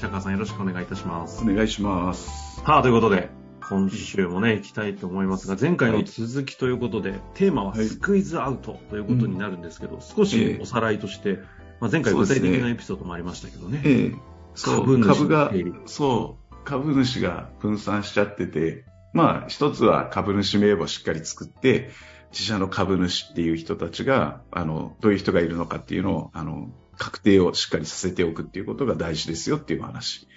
白川さんよろしくお願いいたします。お願いします。さあ、ということで、今週もね、行きたいと思いますが、前回の続きということで、テーマははい。スクイズアウトということになるんですけど、少しええ。おさらいとして、まあ、前回具体的なエピソードもありましたけどね。ええ、そう。株主株がそう、株主が分散しちゃってて、まあ、一つは株主名簿をしっかり作って、自社の株主っていう人たちが、あの、どういう人がいるのかっていうのを、あの、確定をしっかりさせておくっていうことが大事ですよっていう話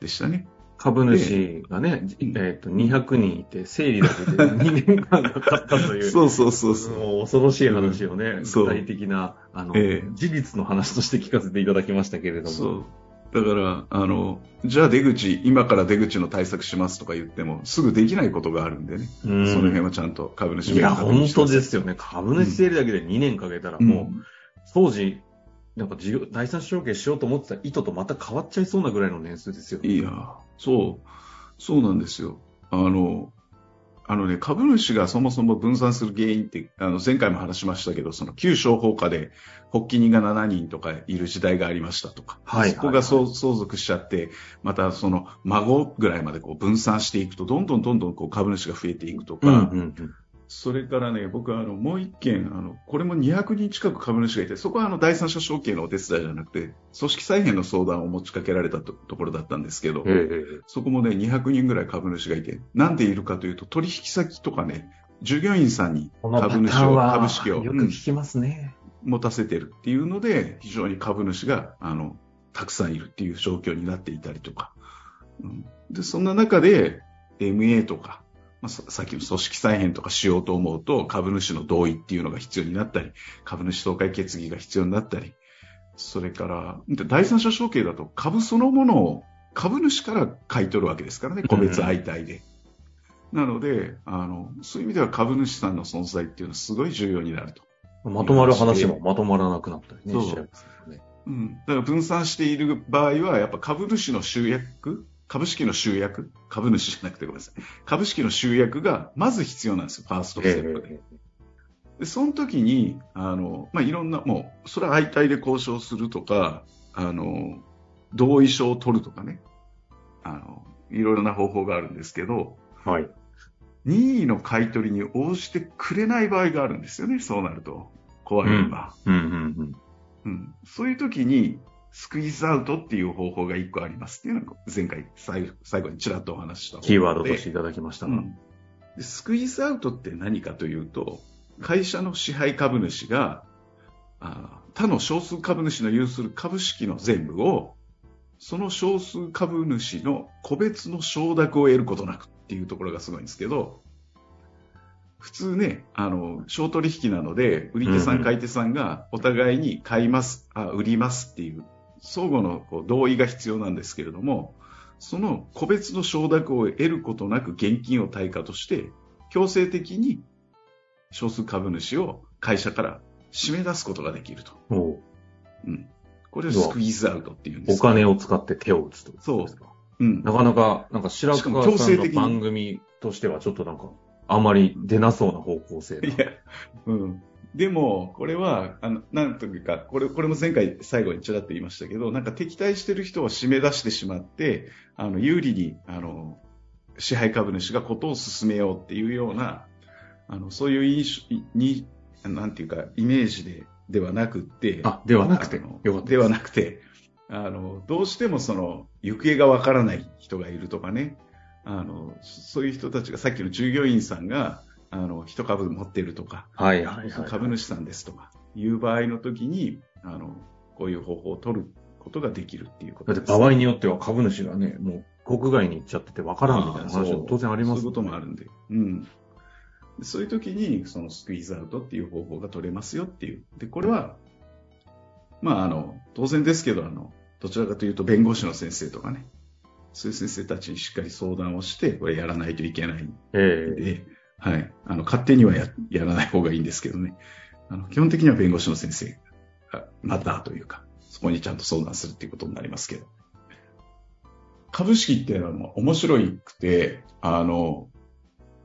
でしたね。株主がね、えっと200人いて、整理だけで2年間かかったという。そうそうそうそう。もう恐ろしい話をね、うん具体的な、あの、ええ事実の話として聞かせていただきましたけれども。そう。だから、あの、じゃあ出口、今から出口の対策しますとか言っても、すぐできないことがあるんでね。うんその辺はちゃんと株主いや、本当ですよね。株主整理だけで2年かけたらうんもう、当時、なんか事業、第三承継しようと思ってた意図とまた変わっちゃいそうなぐらいの年数ですよ。いや、そう、そうなんですよ。あの、あのね、株主がそもそも分散する原因って、あの、前回も話しましたけど、その旧商法下で、発起人が7人とかいる時代がありましたとか、はいそこが相相続しちゃって、またその孫ぐらいまでこう分散していくと、どんどんどんどんこう株主が増えていくとか、うんうんうん。それからね、僕はあの、もう一件、あの、これも200人近く株主がいて、そこはあの、第三者承継のお手伝いじゃなくて、組織再編の相談を持ちかけられたとところだったんですけど、ええそこもね、200人ぐらい株主がいて、なんでいるかというと、取引先とかね、従業員さんに株主を、株式を、よくうん聞きますね。持たせてるっていうので、非常に株主が、あの、たくさんいるっていう状況になっていたりとか。うんで、そんな中で、MA とか、まあ、ささっきの組織再編とかしようと思うと、株主の同意っていうのが必要になったり、株主総会決議が必要になったり、それから、で第三者承継だと株そのものを株主から買い取るわけですからね、個別相対で。なので、あの、そういう意味では株主さんの存在っていうのはすごい重要になると。まとまる話もまとまらなくなったりね、そうしちゃいますよね。うん。だから分散している場合は、やっぱ株主の集約株式の集約株主じゃなくてごめんなさい。株式の集約がまず必要なんですよ、ファーストステップで。えで、その時に、あの、まあ、いろんな、もう、それは相対で交渉するとか、あの、同意書を取るとかね。あの、いろいろな方法があるんですけど、えはい。任意の買い取りに応じてくれない場合があるんですよね、そうなると。怖いのが。うんうんうん。うん、そういう時に、スクイズアウトっていう方法が一個ありますっていうのが前回最後最後にちらっとお話ししたキーワードとしていただきましたが。うんでスクイズアウトって何かというと、会社の支配株主が、あ他の少数株主の有する株式の全部を、その少数株主の個別の承諾を得ることなくっていうところがすごいんですけど、普通ね、あの、商取引なので、売り手さん買い手さんがお互いに買います、あ売りますっていう、相互のこう同意が必要なんですけれども、その個別の承諾を得ることなく現金を対価として、強制的に少数株主を会社から締め出すことができると。おううん。これをスクイーズアウトっていうんですお金を使って手を打つと。そううん。なかなか、なんか白川さんの番組としてはちょっとなんか、あまり出なそうな方向性がいや、うん。でも、これは、あの、なんというか、これ、これも前回最後にちらっと言いましたけど、なんか敵対してる人を締め出してしまって、あの、有利に、あの、支配株主がことを進めようっていうような、あの、そういう印象に、なんていうか、イメージで、ではなくって、あ、ではなくて。ではなくて、あの、どうしてもその、行方がわからない人がいるとかね、あの、そういう人たちが、さっきの従業員さんが、あの、一株持っているとか、はいはいはい。株主さんですとか、いう場合の時に、あの、こういう方法を取ることができるっていうことです。だって場合によっては株主がね、もう国外に行っちゃっててわからんみたいな話も当然ありますそういうこともあるんで。うん。そういう時に、そのスクイーズアウトっていう方法が取れますよっていう。で、これは、まあ、あの、当然ですけど、あの、どちらかというと弁護士の先生とかね、そういう先生たちにしっかり相談をして、これやらないといけないんええで、はい。あの、勝手にはややらない方がいいんですけどね。あの、基本的には弁護士の先生が、またというか、そこにちゃんと相談するっていうことになりますけど。株式っていうのは面白くて、あの、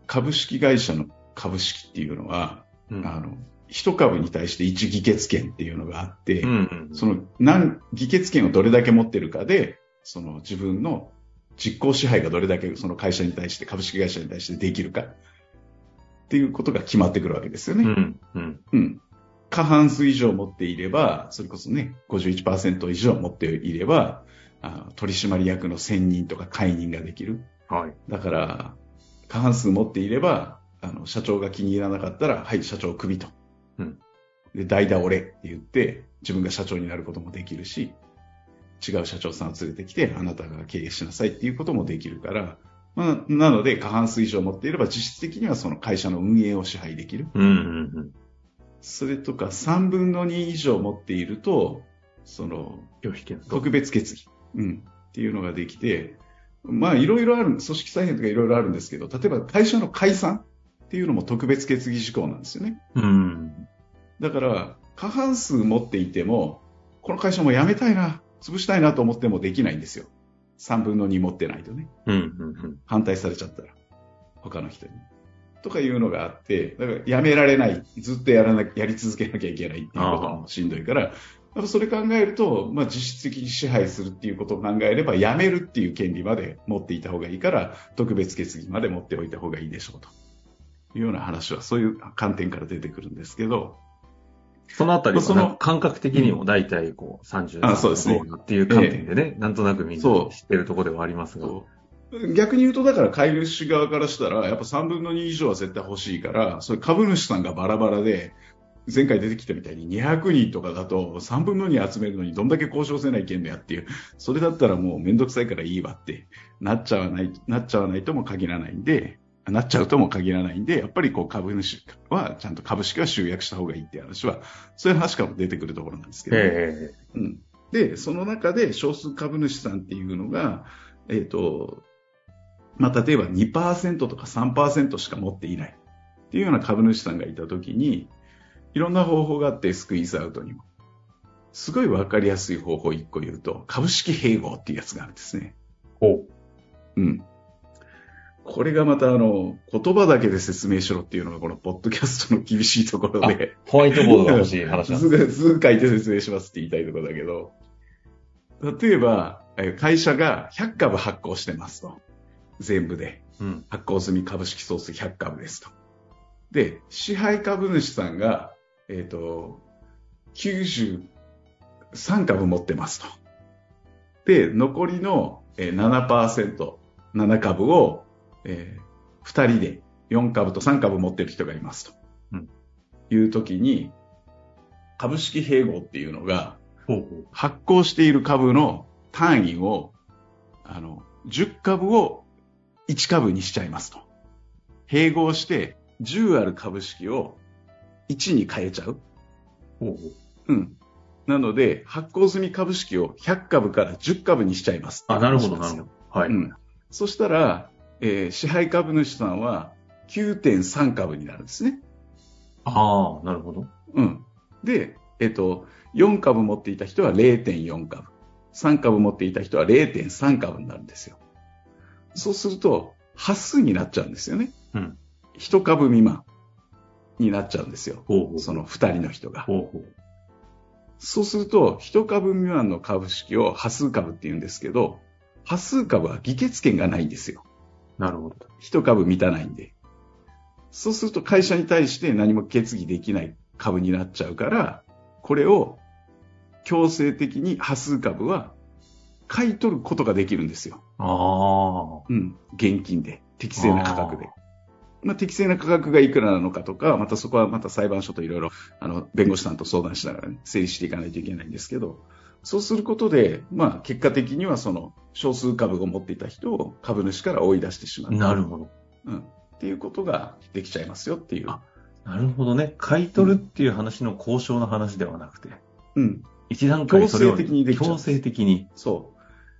株式会社の株式っていうのは、うんあの、一株に対して一議決権っていうのがあって、うんうんその何、議決権をどれだけ持ってるかで、その自分の実行支配がどれだけその会社に対して、株式会社に対してできるかっていうことが決まってくるわけですよね。うんうんうん。過半数以上持っていれば、それこそね、51%以上持っていれば、あ取締役の選任とか解任ができる。はい。だから、過半数持っていれば、あの、社長が気に入らなかったら、はい、社長クビと。うんで、代打俺って言って、自分が社長になることもできるし、違う社長さんを連れてきて、あなたが経営しなさいっていうこともできるから、まあ、なので、過半数以上持っていれば、実質的にはその会社の運営を支配できる。うんうんそれとか、3分の2以上持っていると、その。特別決議、うん、っていうのができて、まあ、いろいろある、組織再編とかいろいろあるんですけど、例えば会社の解散っていうのも特別決議事項なんですよね。うん。だから、過半数持っていても、この会社も辞めたいな、潰したいなと思ってもできないんですよ。3分の2持ってないとね。うんうんうん。反対されちゃったら。他の人に。とかいうのがあって、だから辞められない。ずっとやらな、やり続けなきゃいけないっていうこともしんどいから、やっぱそれ考えると、まあ実質的に支配するっていうことを考えれば、辞めるっていう権利まで持っていた方がいいから、特別決議まで持っておいた方がいいでしょうと。いうような話は、そういう観点から出てくるんですけど、そのあたりまあその感覚的にも大体こう33あそうですね。どっていう観点でね、なんとなくみんな知ってるところではありますが。逆に言うと、だから買い主側からしたら、やっぱ3分の2以上は絶対欲しいから、それ株主さんがバラバラで、前回出てきたみたいに200人とかだと3分の2集めるのにどんだけ交渉せないけんのやっていう、それだったらもうめんどくさいからいいわってなっちゃわない、なっちゃわないとも限らないんで、なっちゃうとも限らないんで、やっぱりこう株主はちゃんと株式は集約した方がいいっていう話は、そういう話からも出てくるところなんですけど、えうん。で、その中で少数株主さんっていうのが、えっ、と、まあ、例えば2%とか3%しか持っていないっていうような株主さんがいたときに、いろんな方法があって、スクイーズアウトにも。すごいわかりやすい方法1個言うと、株式併合っていうやつがあるんですね。ほうん。これがまたあの、言葉だけで説明しろっていうのがこのポッドキャストの厳しいところで、えホワイトボードが欲しい話なんです。図図書いて説明しますって言いたいところだけど、例えば、え会社が100株発行してますと。全部で。うん。発行済み株式総数100株ですと。で、支配株主さんが、えっ、と、93株持ってますと。で、残りのえー7%、7株を、え2人で4株と3株持ってる人がいますと。うんいうときに、株式併合っていうのが、発行している株の単位を、あの、10株を1株にしちゃいますと。併合して、10ある株式を1に変えちゃう。う。ほうほう。うん。なので、発行済み株式を100株から10株にしちゃいます。あ、なるほど、なるほど。はい。うん。そしたら、えー支配株主さんは9.3株になるんですね。ああ、なるほど。うん。で、えっと、4株持っていた人は0.4株。3株持っていた人は0.3株になるんですよ。そうすると、端数になっちゃうんですよね。うん。1株未満になっちゃうんですよ。ほうほう。その2人の人が。ほうほう。そうすると、1株未満の株式を端数株って言うんですけど、端数株は議決権がないんですよ。なるほど。1株満たないんで。そうすると会社に対して何も決議できない株になっちゃうから、これを強制的に端数株は買い取ることができるんですよ。ああ。うん。現金で。適正な価格で。まあ、適正な価格がいくらなのかとか、またそこはまた裁判所といろいろ、あの、弁護士さんと相談しながらね、整理していかないといけないんですけど、そうすることで、まあ、結果的にはその、少数株を持っていた人を株主から追い出してしまう。なるほど。うん。っていうことができちゃいますよっていう。あなるほどね。買い取るっていう話の交渉の話ではなくて、うん。一段階それを強制的にできちゃう強制的に。そ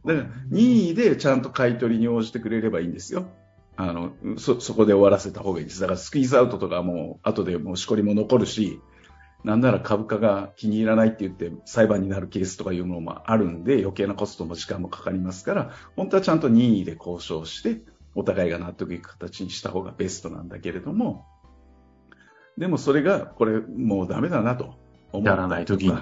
う。だから、任意でちゃんと買い取りに応じてくれればいいんですよ。あの、そ、そこで終わらせた方がいいです。だから、スクイーズアウトとかも、後でもうしこりも残るし、なんなら株価が気に入らないって言って裁判になるケースとかいうのもあるんで、余計なコストも時間もかかりますから、本当はちゃんと任意で交渉して、お互いが納得いく形にした方がベストなんだけれども、でもそれが、これもうダメだなと思った時に。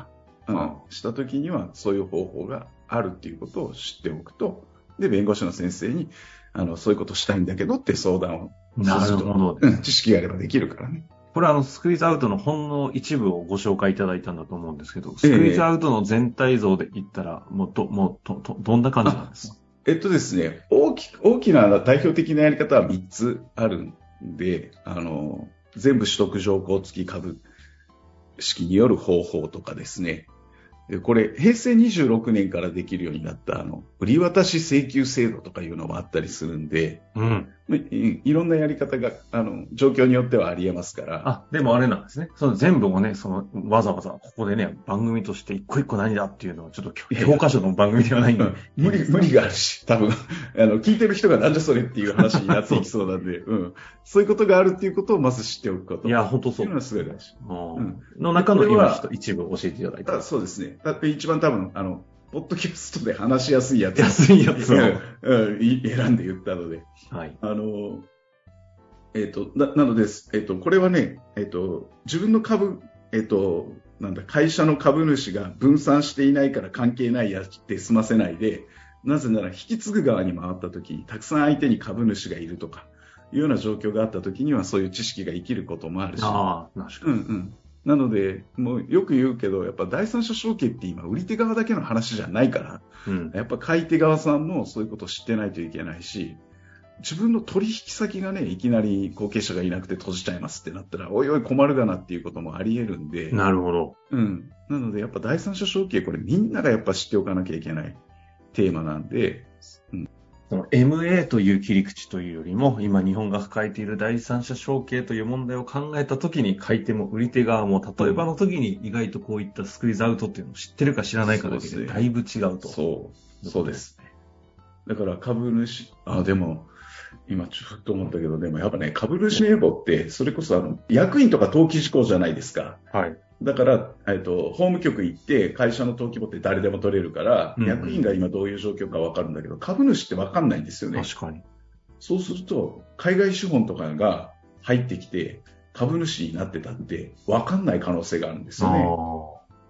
うん、した時にはそういう方法があるっていうことを知っておくと、で、弁護士の先生に、あの、そういうことしたいんだけどって相談をなるほど、うん。知識があればできるからね。これはあの、スクイーズアウトのほんの一部をご紹介いただいたんだと思うんですけど、スクイーズアウトの全体像で言ったら、もうど、もうど、ど、どんな感じなんですか？えっとですね、大き、大きな代表的なやり方は3つあるんで、あの、全部取得条項付き株式による方法とかですね、これ、平成26年からできるようになった、あの、売り渡し請求制度とかいうのもあったりするんで、うん。いいろんなやり方が、あの、状況によってはあり得ますから。あ、でもあれなんですね。その全部をね、その、わざわざここでね、番組として一個一個何だっていうのは、ちょっと教科書の番組ではないんで。無理、無理があるし、多分、あの、聞いてる人がなんじゃそれっていう話になっていきそうなんで、うん。そういうことがあるっていうことをまず知っておくこと。いや、本当そう。いうのはすごい大事。うん。の中の今一部教えていただいた。そうですね。だって一番多分、あの、ポッドキャストで話しやすいやつ。安いやつを、うん、選んで言ったので。はい。あの、えっ、ー、と、な、なのです。えっ、ー、と、これはね、えっ、ー、と、自分の株、えっ、と、なんだ、会社の株主が分散していないから関係ないやって済ませないで、なぜなら引き継ぐ側に回った時に、たくさん相手に株主がいるとか、いうような状況があった時には、そういう知識が生きることもあるし。ああ、確かに。うんうん。なので、もうよく言うけど、やっぱ第三者承継って今、売り手側だけの話じゃないから、うん、やっぱ買い手側さんもそういうことを知ってないといけないし、自分の取引先がね、いきなり後継者がいなくて閉じちゃいますってなったら、おいおい困るがなっていうこともあり得るんで。なるほど。うん。なので、やっぱ第三者承継、これみんながやっぱ知っておかなきゃいけないテーマなんで、うん。その MA という切り口というよりも、今日本が抱えている第三者承継という問題を考えたときに、買い手も売り手側も、例えばの時に意外とこういったスクイーズアウトっていうのを知ってるか知らないかだけでだいぶ違うと。そう。そうです。だから株主、あ、でも、今ちょっと思ったけど、でもやっぱね、株主名簿って、それこそあの、役員とか登記事項じゃないですか。はい。だから、えっと、法務局行って、会社の登記簿って誰でも取れるから、うんうん、役員が今どういう状況かわかるんだけど、株主ってわかんないんですよね。確かに。そうすると、海外資本とかが入ってきて、株主になってたって、わかんない可能性があるんですよね。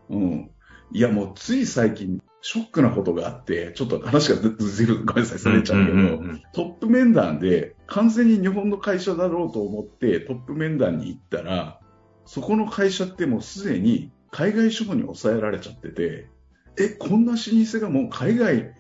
うん。いや、もうつい最近、ショックなことがあって、ちょっと話がずいぶんごめんなさい、それちゃうけど、トップ面談で完全に日本の会社だろうと思ってトップ面談に行ったら、そこの会社ってもうすでに海外資本に抑えられちゃってて、え、こんな老舗がもう海外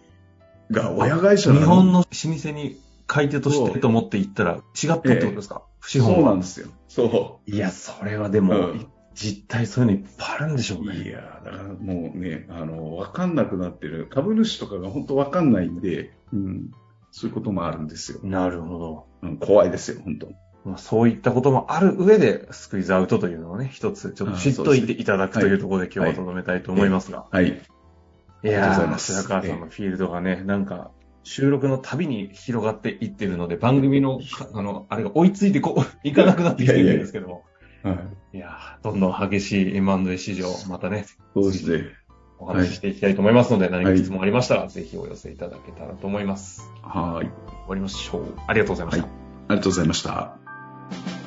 が親会社なの？日本の老舗に買い手としてと思って行ったら違ったってことですか、えー、そうなんですよ。そう。いや、それはでも、うん実態そういうのいっぱいあるんでしょうね。いや、だからもうね、あの、わかんなくなってる。株主とかが本当わかんないんで、うん、そういうこともあるんですよ。なるほど。うん、怖いですよ、本当。まあ、そういったこともある上で、スクイズアウトというのをね、一つ、ちょっと知っといていただくというところで今日はとどめたいと思いますが。はい。はい、いやー、白川さんのフィールドがね、なんか、収録のたびに広がっていってるので、番組の、あの、あれが追いついてこう、いかなくなってきてるんですけども。はい。いやどんどん激しい M&A 市場、またね。そうですね。お話ししていきたいと思いますので、何か質問ありましたら、ぜひお寄せいただけたらと思います。はい。終わりましょう。ありがとうございました。はい、ありがとうございました。